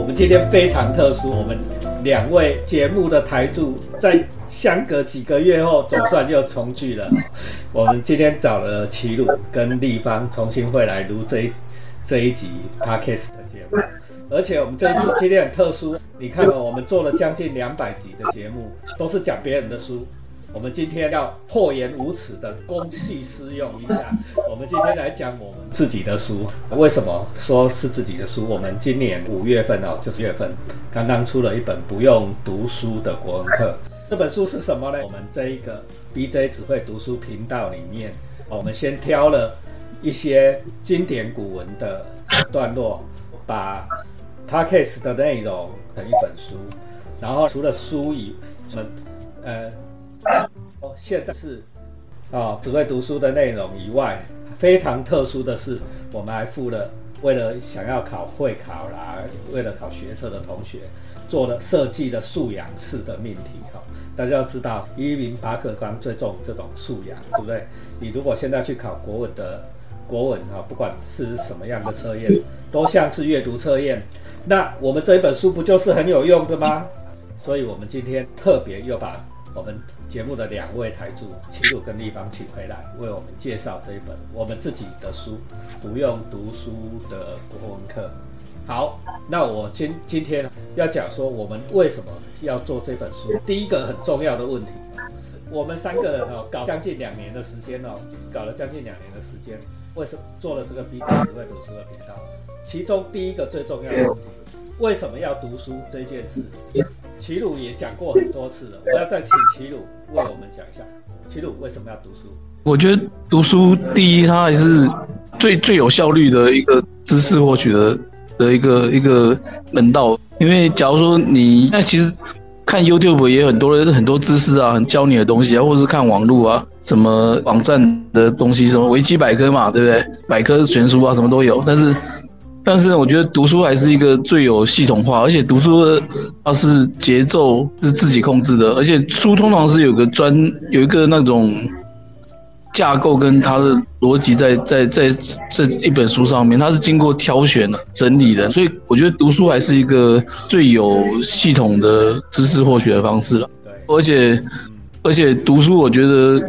我们今天非常特殊，我们两位节目的台柱在相隔几个月后，总算又重聚了。我们今天找了齐鲁跟立方重新会来录这一这一集 podcast 的节目，而且我们这一次今天很特殊，你看哦，我们做了将近两百集的节目，都是讲别人的书。我们今天要破颜无耻的公器私用一下。我们今天来讲我们自己的书。为什么说是自己的书？我们今年五月份哦，就是月份，刚刚出了一本不用读书的国文课。这本书是什么呢？我们这一个 BJ 只会读书频道里面，我们先挑了一些经典古文的段落，把 Podcast 的内容成一本书。然后除了书以，我们呃。哦，现在是啊，只会读书的内容以外，非常特殊的是，我们还附了为了想要考会考啦，为了考学测的同学，做了设计的素养式的命题哈。大家要知道，一零八课纲最重这种素养，对不对？你如果现在去考国文的国文哈，不管是什么样的测验，都像是阅读测验。那我们这一本书不就是很有用的吗？所以我们今天特别又把我们。节目的两位台柱齐鲁跟立方请回来为我们介绍这一本我们自己的书，不用读书的国文课。好，那我今今天要讲说我们为什么要做这本书。第一个很重要的问题，我们三个人哦，搞将近两年的时间哦，搞了将近两年的时间，为什么做了这个 B 站只会读书的频道？其中第一个最重要的问题，为什么要读书这件事？齐鲁也讲过很多次了，我要再请齐鲁为我们讲一下，齐鲁为什么要读书？我觉得读书第一，它还是最最有效率的一个知识获取的的一个一个门道。因为假如说你那其实看 YouTube 也很多人很多知识啊，很教你的东西啊，或者是看网络啊，什么网站的东西，什么维基百科嘛，对不对？百科全书啊，什么都有，但是。但是我觉得读书还是一个最有系统化，而且读书它是节奏是自己控制的，而且书通常是有个专有一个那种架构跟它的逻辑在在在这一本书上面，它是经过挑选整理的，所以我觉得读书还是一个最有系统的知识获取的方式了。而且而且读书，我觉得。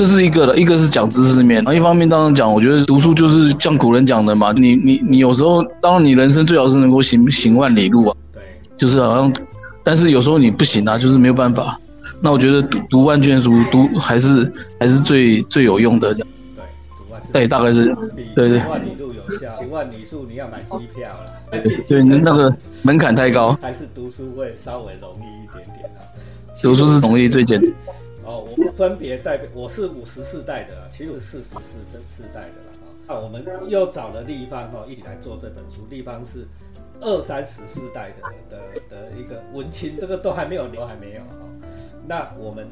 这是一个的，一个是讲知识面，一方面当然讲，我觉得读书就是像古人讲的嘛，你你你有时候，当然你人生最好是能够行行万里路啊，对，就是好像，但是有时候你不行啊，就是没有办法。那我觉得读读万卷书，读还是还是最最有用的。对，读万对，大概是对对。万里路有效，行万里路你要买机票了。对，那个门槛太高。还是读书会稍微容易一点点啊。读书是容易最简。哦，我分别代表，我是五十四代的，其实是四十四的四代的了啊。那我们又找了立方哈，一起来做这本书。立方是二三十四代的的的一个文青，这个都还没有，都还没有哈。那我们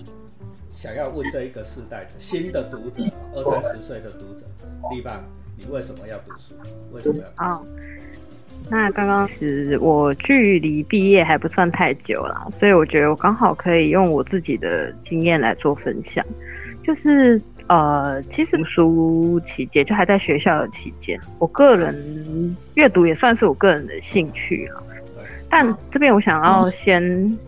想要问这一个世代的新的读者，二三十岁的读者，立方，你为什么要读书？为什么要读书？那刚刚是我距离毕业还不算太久了，所以我觉得我刚好可以用我自己的经验来做分享。就是呃，其实读书期间就还在学校的期间，我个人阅读也算是我个人的兴趣了。但这边我想要先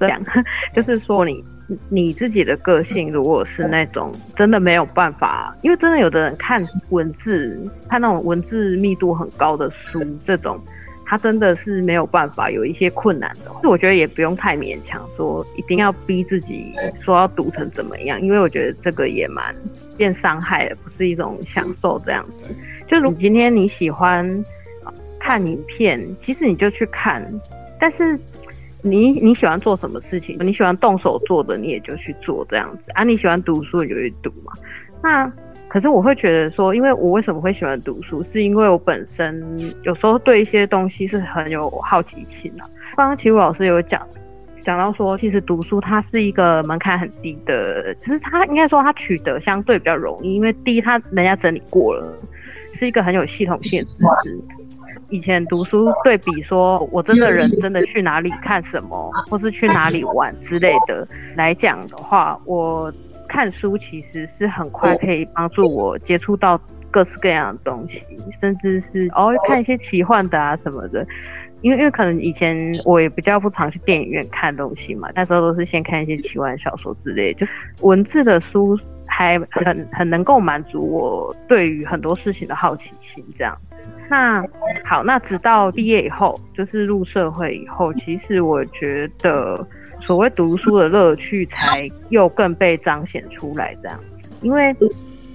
讲，就是说你。你自己的个性，如果是那种真的没有办法，因为真的有的人看文字，看那种文字密度很高的书，这种他真的是没有办法，有一些困难的。我觉得也不用太勉强，说一定要逼自己说要读成怎么样，因为我觉得这个也蛮变伤害的，不是一种享受这样子。就如今天你喜欢看影片，其实你就去看，但是。你你喜欢做什么事情？你喜欢动手做的，你也就去做这样子啊。你喜欢读书，你就去读嘛。那可是我会觉得说，因为我为什么会喜欢读书，是因为我本身有时候对一些东西是很有好奇心的。刚刚齐武老师有讲讲到说，其实读书它是一个门槛很低的，其实它应该说它取得相对比较容易，因为第一它人家整理过了，是一个很有系统性的知识。以前读书对比说，我真的人真的去哪里看什么，或是去哪里玩之类的来讲的话，我看书其实是很快可以帮助我接触到各式各样的东西，甚至是哦看一些奇幻的啊什么的。因为因为可能以前我也比较不常去电影院看东西嘛，那时候都是先看一些奇幻小说之类，就文字的书还很很能够满足我对于很多事情的好奇心这样子。那好，那直到毕业以后，就是入社会以后，其实我觉得所谓读书的乐趣才又更被彰显出来这样子，因为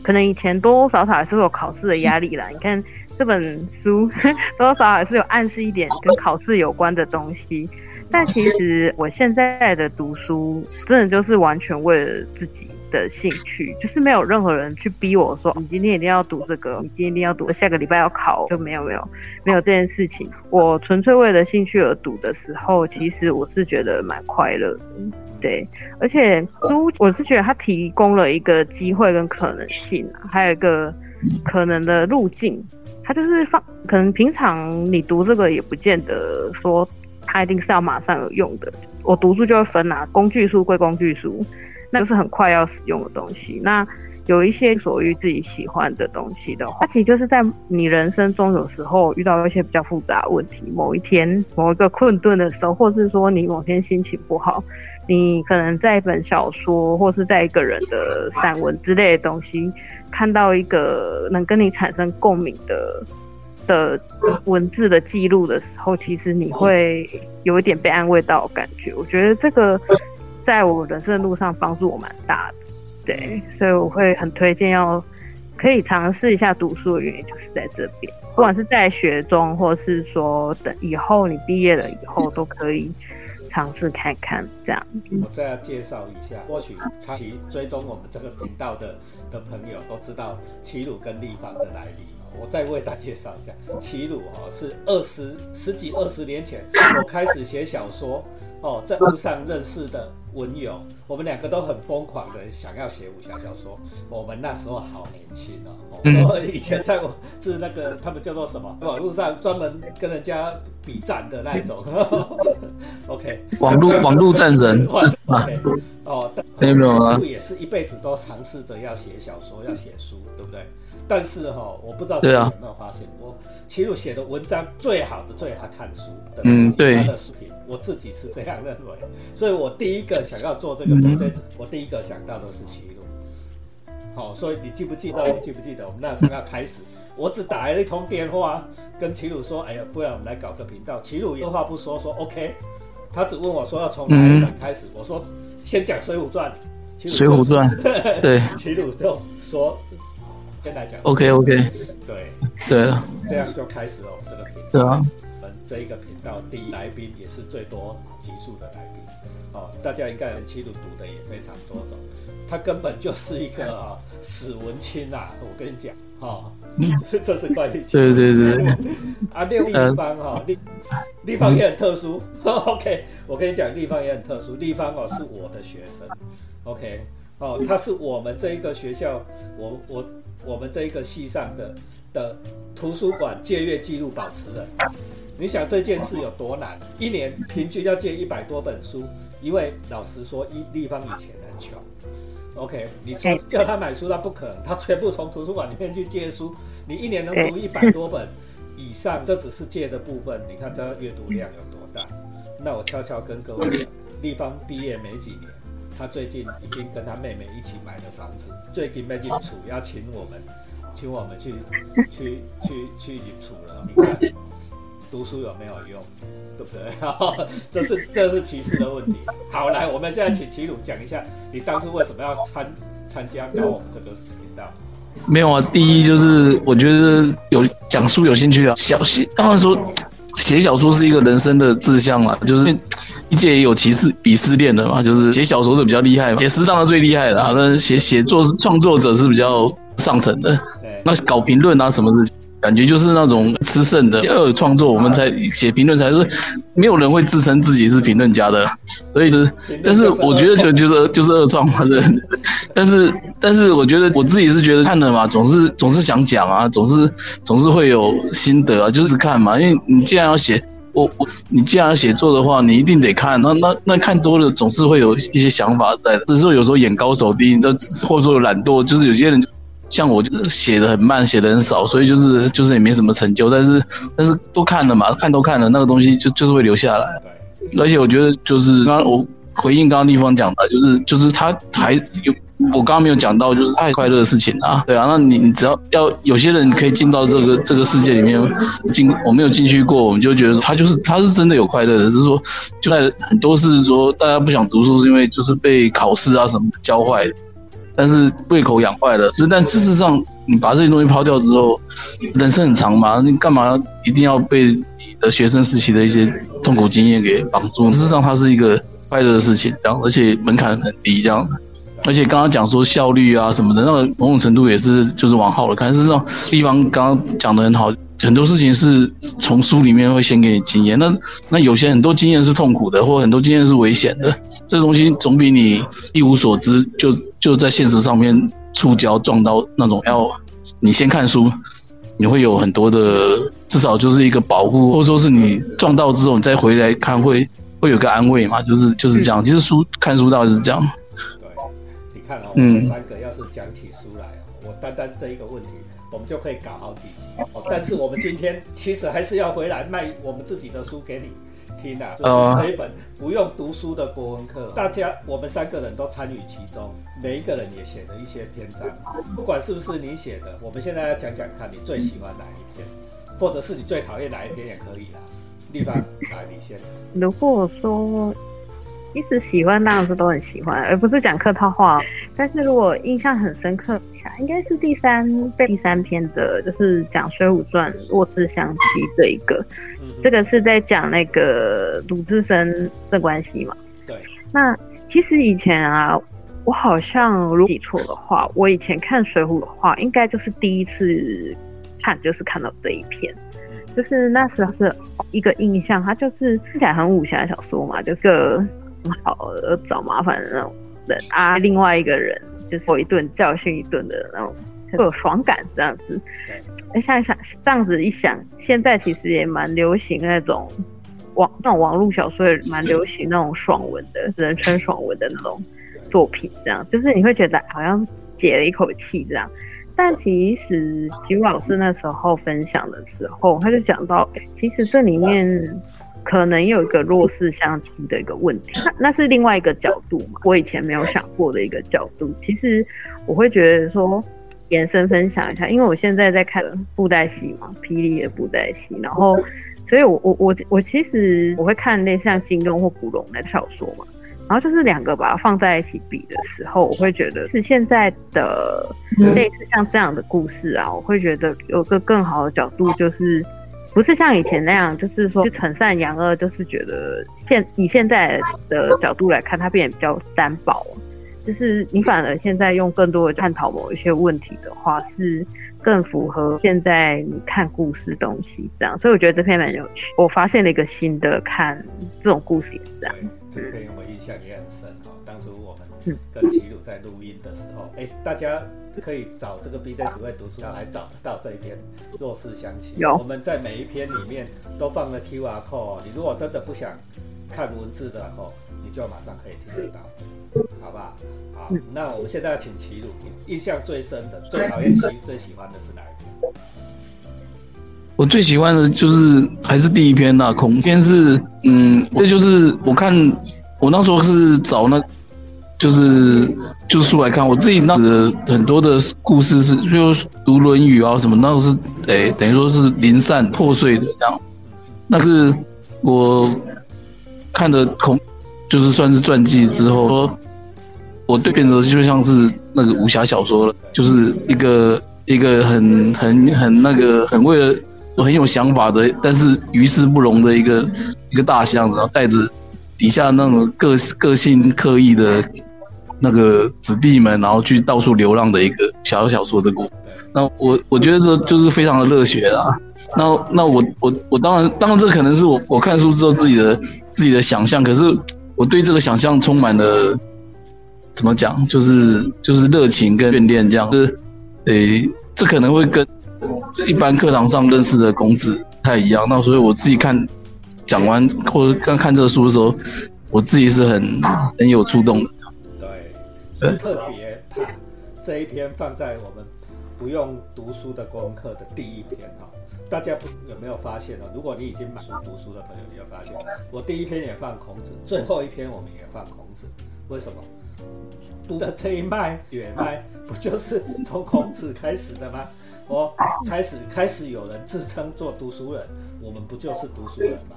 可能以前多多少少还是会有考试的压力啦。你看。这本书 多多少少还是有暗示一点跟考试有关的东西，但其实我现在的读书真的就是完全为了自己的兴趣，就是没有任何人去逼我说你今天一定要读这个，你今天一定要读，下个礼拜要考，就没有没有没有这件事情。我纯粹为了兴趣而读的时候，其实我是觉得蛮快乐的，对。而且书我是觉得它提供了一个机会跟可能性，还有一个可能的路径。它就是放，可能平常你读这个也不见得说它一定是要马上有用的。我读书就会分啊，工具书归工具书，那就是很快要使用的东西。那有一些属于自己喜欢的东西的话，它其实就是在你人生中有时候遇到一些比较复杂的问题，某一天某一个困顿的时候，或是说你某天心情不好，你可能在一本小说或是在一个人的散文之类的东西。看到一个能跟你产生共鸣的的文字的记录的时候，其实你会有一点被安慰到感觉。我觉得这个在我人生的路上帮助我蛮大的，对，所以我会很推荐要可以尝试一下读书的原因，就是在这边，不管是在学中，或是说等以后你毕业了以后都可以。尝试看看这样。我再要介绍一下，或许长期追踪我们这个频道的的朋友都知道齐鲁跟立方的来历。我再为大家介绍一下，齐鲁哦是二十十几二十年前我开始写小说哦，在路上认识的。文友，我们两个都很疯狂的想要写武侠小说。我们那时候好年轻哦，我以前在我是那个他们叫做什么？网络上专门跟人家比战的那种。OK，网络网络战神。OK，哦，没有没有啊。也是一辈子都尝试着要写小说，要写书，对不对？但是哈，我不知道大家有没有发现，我齐鲁写的文章最好的、最爱看书的，嗯，对，他的视频，我自己是这样认为。所以我第一个想要做这个 project，我第一个想到的是齐鲁。好，所以你记不记得？你记不记得我们那时候要开始？我只打了一通电话跟齐鲁说：“哎呀，不然我们来搞个频道。”齐鲁二话不说说 OK，他只问我说要从哪一本开始。我说先讲《水浒传》。水浒传，对，齐鲁就说。跟大家讲，OK OK，对对，这样就开始了我们这个频道。这一个频道第一来宾也是最多集数的来宾。哦，大家应该很清楚，读的也非常多种。他根本就是一个啊 史文清啊，我跟你讲，哈，这是关于对对对 啊，另一方哈，立立方也很特殊。OK，我跟你讲，立方也很特殊。立方哦是我的学生，OK，哦，他是我们这一个学校，我我。我们这一个系上的的图书馆借阅记录保持人，你想这件事有多难？一年平均要借一百多本书，因为老实说，一立方以前很穷。OK，你说叫他买书，他不可能，他全部从图书馆里面去借书。你一年能读一百多本以上，这只是借的部分。你看他阅读量有多大？那我悄悄跟各位讲，立方毕业没几年。他最近已经跟他妹妹一起买了房子，最近没进处要请我们，请我们去去去去入处了。你看读书有没有用，对不对？这是这是歧视的问题。好，来，我们现在请齐鲁讲一下，你当初为什么要参参加搞我们这个频道？没有啊，第一就是我觉得有讲书有兴趣啊，小心当然说。写小说是一个人生的志向嘛，就是一届也有歧视鄙视链的嘛，就是写小说是比较厉害嘛，写诗当然最厉害的，那写写作创作者是比较上层的，那搞评论啊什么的。感觉就是那种吃剩的，要有创作，我们才写评论才是。没有人会自称自己是评论家的，所以是，但是我觉得就就是就是二创嘛，对。但是但是我觉得我自己是觉得看了嘛，总是总是想讲啊，总是总是会有心得啊，就是看嘛。因为你既然要写，我我你既然要写作的话，你一定得看。那那那看多了，总是会有一些想法在。只是说有时候眼高手低，你知道，或者说懒惰，就是有些人。像我就写的很慢，写的很少，所以就是就是也没什么成就。但是但是都看了嘛，看都看了，那个东西就就是会留下来。而且我觉得就是刚刚我回应刚刚地方讲的，就是就是他还有我刚刚没有讲到，就是太快乐的事情啊。对啊，那你你只要要有些人可以进到这个这个世界里面进，我没有进去过，我们就觉得他就是他是真的有快乐的，只是说就在很多是说大家不想读书是因为就是被考试啊什么教坏的。但是胃口养坏了，是但事实上，你把这些东西抛掉之后，人生很长嘛，你干嘛一定要被你的学生时期的一些痛苦经验给绑住？事实上，它是一个快乐的事情，这样，而且门槛很低，这样。而且刚刚讲说效率啊什么的，那个某种程度也是就是往好了看。事实上，地方刚刚讲的很好。很多事情是从书里面会先给你经验，那那有些很多经验是痛苦的，或很多经验是危险的，这东西总比你一无所知就就在现实上面触礁撞到那种要你先看书，你会有很多的至少就是一个保护，或者说是你撞到之后你再回来看会会有个安慰嘛，就是就是这样。其实书看书倒是这样。对，你看哦，我们三个要是讲起书来我单单这一个问题。我们就可以搞好几集哦，但是我们今天其实还是要回来卖我们自己的书给你听啊，就是这一本不用读书的国文课，大家我们三个人都参与其中，每一个人也写了一些篇章，不管是不是你写的，我们现在要讲讲看你最喜欢哪一篇，或者是你最讨厌哪一篇也可以啦。地方来，你先。如果说。一直喜欢当然是都很喜欢，而不是讲客套话。但是如果印象很深刻，应该是第三第三篇的，就是讲《水浒传》卧室相妻这一个。这个是在讲那个鲁智深的关系嘛？对。那其实以前啊，我好像如果记错的话，我以前看《水浒》的话，应该就是第一次看，就是看到这一篇。就是那时候是一个印象，他就是听起来很武侠小说嘛，就是个。好找麻烦的那种人啊，另外一个人就是我一顿教训一顿的那种，会有爽感这样子。哎，想想这样子一想，现在其实也蛮流行那种网那种网络小说，也蛮流行那种爽文的，人称爽文的那种作品。这样就是你会觉得好像解了一口气这样。但其实吉老师那时候分享的时候，他就讲到，其实这里面。可能有一个弱势相亲的一个问题，那是另外一个角度嘛？我以前没有想过的一个角度。其实我会觉得说，延伸分享一下，因为我现在在看布袋戏嘛，霹雳的布袋戏，然后，所以我我我我其实我会看那像金庸或古龙的小说嘛，然后就是两个把它放在一起比的时候，我会觉得是现在的类似像这样的故事啊，我会觉得有个更好的角度就是。不是像以前那样，就是说就惩善扬恶，就是觉得现以现在的角度来看，它变得比较单薄。就是你反而现在用更多的探讨某一些问题的话，是更符合现在你看故事东西这样。所以我觉得这篇蛮有趣。我发现了一个新的看这种故事这样。这篇我印象也很深哈。当初我们跟齐鲁在录音的时候，哎，大家。可以找这个 B J 只会读书，还找得到这一篇弱势相亲。有，我们在每一篇里面都放了 Q R code。你如果真的不想看文字的话，你就马上可以听得到，好吧好？好，那我们现在要请齐鲁，印象最深的、最讨厌、最最喜欢的是哪一篇？我最喜欢的就是还是第一篇那恐篇是，嗯，这就是我看我那时候是找那。就是就是书来看，我自己那的很多的故事是，就读《论语》啊什么，那个是诶，等于说是零散破碎的这样。那是我看的孔，就是算是传记之后，说我对变得就像是那个武侠小说了，就是一个一个很很很那个很为了很有想法的，但是于事不容的一个一个大象，然后带着底下那种个个性刻意的。那个子弟们，然后去到处流浪的一个小小说的故。那我我觉得这就是非常的热血啦。那那我我我当然当然这可能是我我看书之后自己的自己的想象，可是我对这个想象充满了怎么讲，就是就是热情跟眷恋这样。就是诶，这可能会跟一般课堂上认识的公子不太一样。那所以我自己看讲完或者刚看这个书的时候，我自己是很很有触动的。对特别怕，这一篇放在我们不用读书的国文课的第一篇哈。大家不有没有发现呢？如果你已经买书读书的朋友，你会发现，我第一篇也放孔子，最后一篇我们也放孔子。为什么？读的这一脉血脉，不就是从孔子开始的吗？我开始开始有人自称做读书人，我们不就是读书人吗？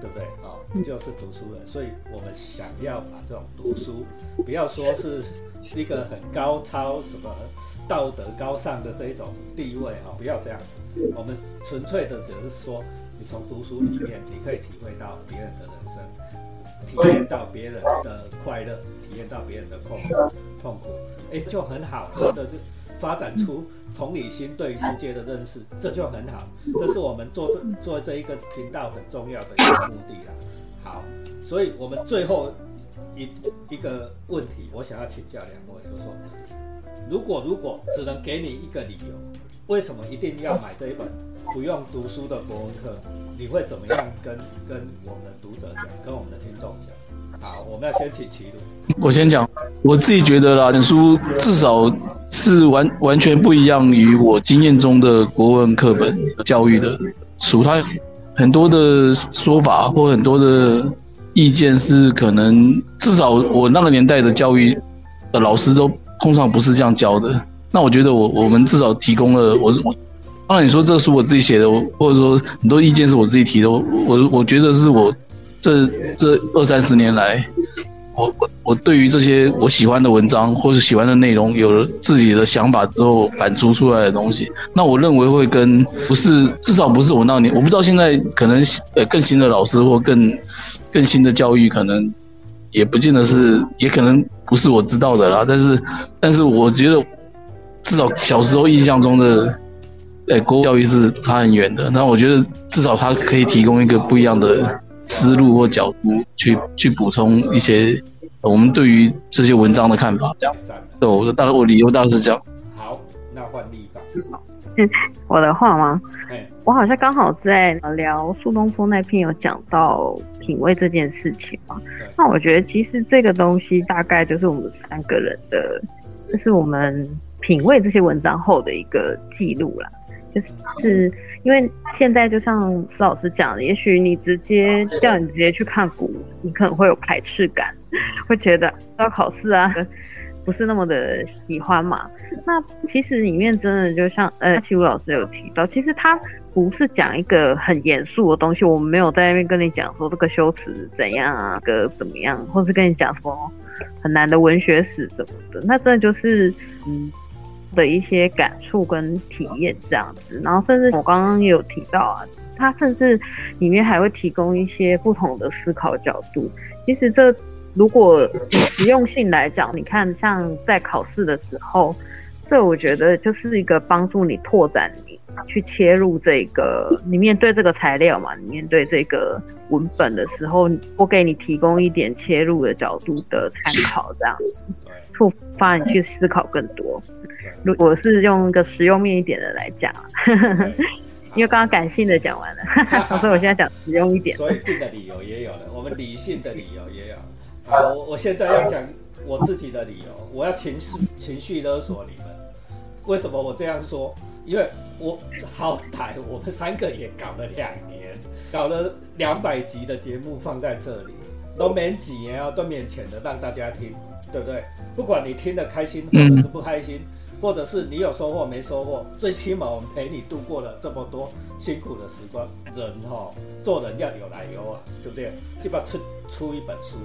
对不对啊？不就是读书人？所以我们想要把这种读书，不要说是一个很高超什么道德高尚的这一种地位啊，不要这样子。我们纯粹的只是说，你从读书里面，你可以体会到别人的人生，体验到别人的快乐，体验到别人的痛苦，痛苦，哎，就很好，真的就发展出同理心对世界的认识，这就很好。这是我们做这做这一个频道很重要的一个目的啦。好，所以我们最后一一个问题，我想要请教两位，就说，如果如果只能给你一个理由，为什么一定要买这一本不用读书的国文课？你会怎么样跟跟我们的读者讲，跟我们的听众讲？好，我们要先请齐鲁。我先讲，我自己觉得啦，本书至少是完完全不一样于我经验中的国文课本教育的书，它很多的说法或很多的意见是可能至少我那个年代的教育的老师都通常不是这样教的。那我觉得我我们至少提供了我我，当然你说这书我自己写的，或者说很多意见是我自己提的，我我我觉得是我。这这二三十年来，我我我对于这些我喜欢的文章或者喜欢的内容，有了自己的想法之后，反刍出来的东西，那我认为会跟不是至少不是我那年，我不知道现在可能呃更新的老师或更更新的教育，可能也不见得是，也可能不是我知道的啦。但是但是我觉得，至少小时候印象中的，呃，国教育是差很远的。那我觉得至少它可以提供一个不一样的。思路或角度去去补充一些我们对于这些文章的看法，这样。对，我大概我理由大概是这样。好，那换立方。我的话吗？我好像刚好在聊苏东坡那篇有讲到品味这件事情嘛。那我觉得其实这个东西大概就是我们三个人的，就是我们品味这些文章后的一个记录了。就是因为现在就像施老师讲的，也许你直接叫你直接去看古，你可能会有排斥感，会觉得要考试啊，不是那么的喜欢嘛。那其实里面真的就像呃，齐武老师有提到，其实他不是讲一个很严肃的东西，我们没有在那边跟你讲说这个修辞怎样啊，个怎么样，或是跟你讲什么很难的文学史什么的，那真的就是嗯。的一些感触跟体验这样子，然后甚至我刚刚也有提到啊，它甚至里面还会提供一些不同的思考角度。其实这如果实用性来讲，你看像在考试的时候，这我觉得就是一个帮助你拓展你去切入这个你面对这个材料嘛，你面对这个文本的时候，我给你提供一点切入的角度的参考，这样子。触发你去思考更多。如果是用一个实用面一点的来讲，因为刚刚感性的讲完了，所以我现在讲实用一点。所以定的理由也有了，我们理性的理由也有。好，我我现在要讲我自己的理由，我要情绪情绪勒索你们。为什么我这样说？因为我好歹我们三个也搞了两年，搞了两百集的节目放在这里，都免几年啊，都免钱的让大家听，对不对？不管你听得开心或者是不开心。或者是你有收获没收获，最起码我们陪你度过了这么多辛苦的时光。人哈，做人要有来由啊，对不对？就把出出一本书，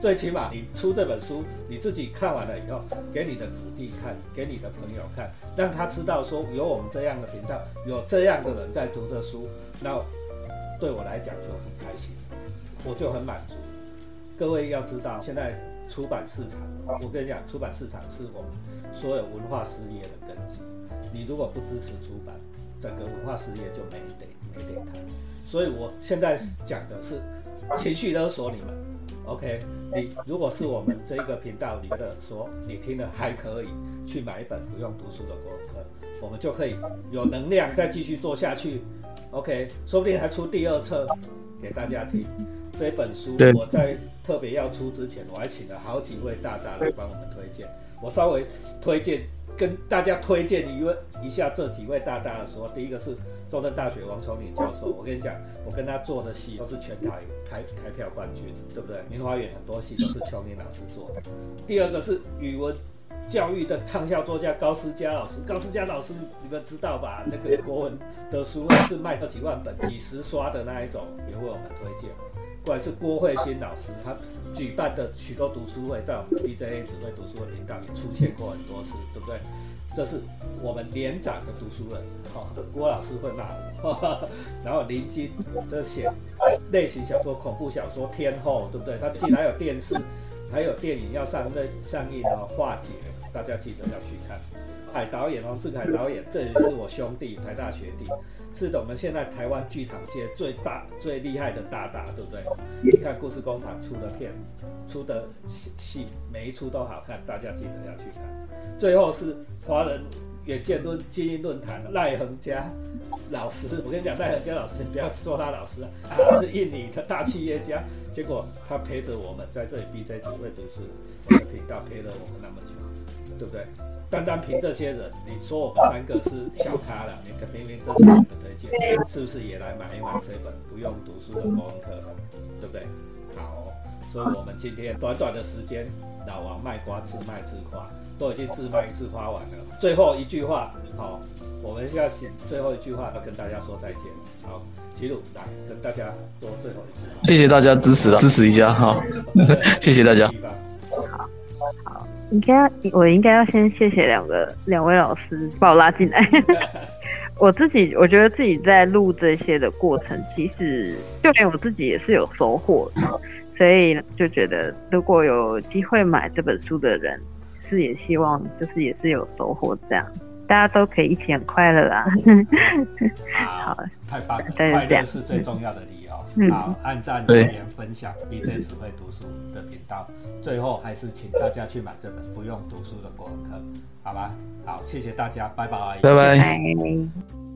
最起码你出这本书，你自己看完了以后，给你的子弟看，给你的朋友看，让他知道说有我们这样的频道，有这样的人在读这书，那对我来讲就很开心，我就很满足。各位要知道，现在出版市场，我跟你讲，出版市场是我们。所有文化事业的根基，你如果不支持出版，整个文化事业就没得没得谈。所以我现在讲的是情绪勒索你们，OK？你如果是我们这一个频道里的说你听了还可以，去买一本不用读书的国课，我们就可以有能量再继续做下去，OK？说不定还出第二册给大家听。这本书我在特别要出之前，我还请了好几位大大来帮我们推荐。我稍微推荐跟大家推荐一位一下这几位大大的说，第一个是中正大学王崇敏教授，我跟你讲，我跟他做的戏都是全台开开票冠军，对不对？明华园很多戏都是琼林老师做的。第二个是语文教育的畅销作家高思佳老师，高思佳老师你们知道吧？那个国文的书是卖好几万本、几十刷的那一种，也为我们推荐。不管是郭慧欣老师，他举办的许多读书会，在我们 BJA 指挥读书会频道也出现过很多次，对不对？这是我们连长的读书人，哈、郭老师会骂我。然后林金这写类型小说、恐怖小说天后，对不对？他竟然有电视，还有电影要上这上映哦，化解，大家记得要去看。海导演王志凯导演，这也是我兄弟，台大学弟，是我们现在台湾剧场界最大、最厉害的大大，对不对？你看故事工厂出的片，出的戏，每一出都好看，大家记得要去看。最后是华人远见论精英论坛赖恒嘉老师，我跟你讲，赖恒嘉老师，你不要说他老师啊，他是印尼的大企业家，结果他陪着我们在这里 BJ 只会读书的频道陪了我们那么久，对不对？单单凭这些人，你说我们三个是小咖了，你可明明这是你的推荐，是不是也来买一买这本不用读书的国文课了，对不对？好，所以我们今天短短的时间，老王卖瓜自卖自夸，都已经自卖自夸完了。最后一句话，好，我们现在写最后一句话要跟大家说再见。好，齐鲁来跟大家说最后一句话。谢谢大家支持了，支持一下哈，谢谢大家。地方应该我应该要先谢谢两个两位老师把我拉进来。我自己我觉得自己在录这些的过程，其实就连我自己也是有收获的，所以就觉得如果有机会买这本书的人，是也希望就是也是有收获这样。大家都可以一起很快乐啦。好，太棒了，乐是最重要的好，按赞、留言、分享 BJ 只会读书的频道。最后还是请大家去买这本不用读书的国文课，好吗？好，谢谢大家，拜拜。拜拜。拜。